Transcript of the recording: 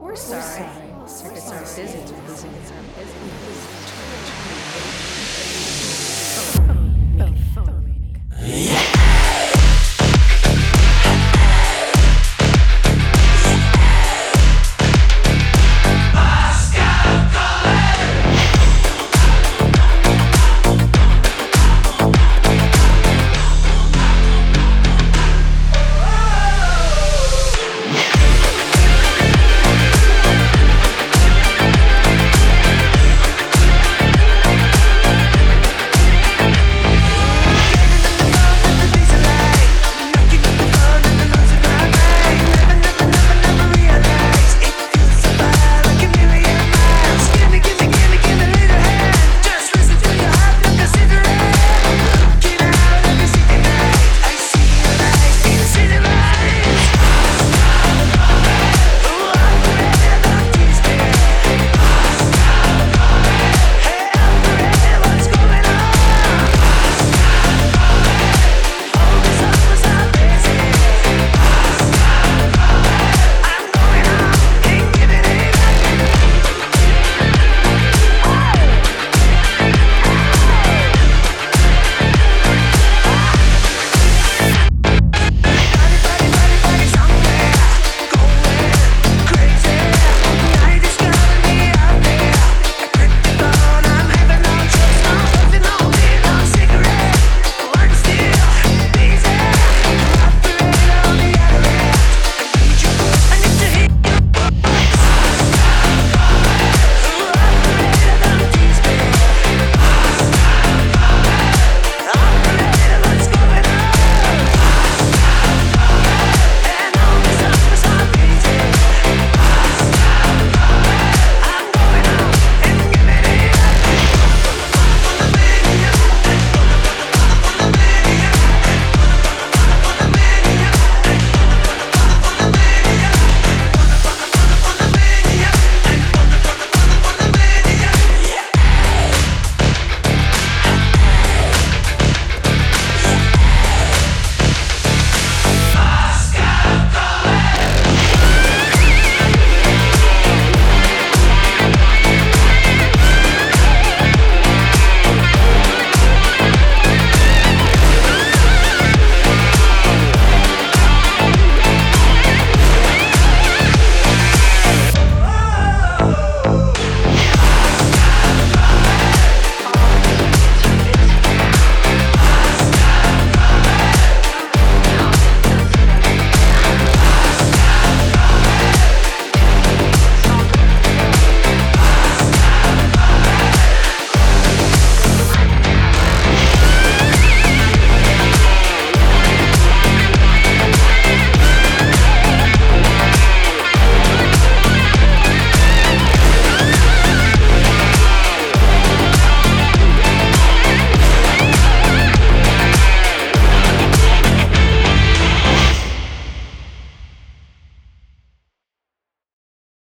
We're sorry. Circus are busy. Busy. Our business.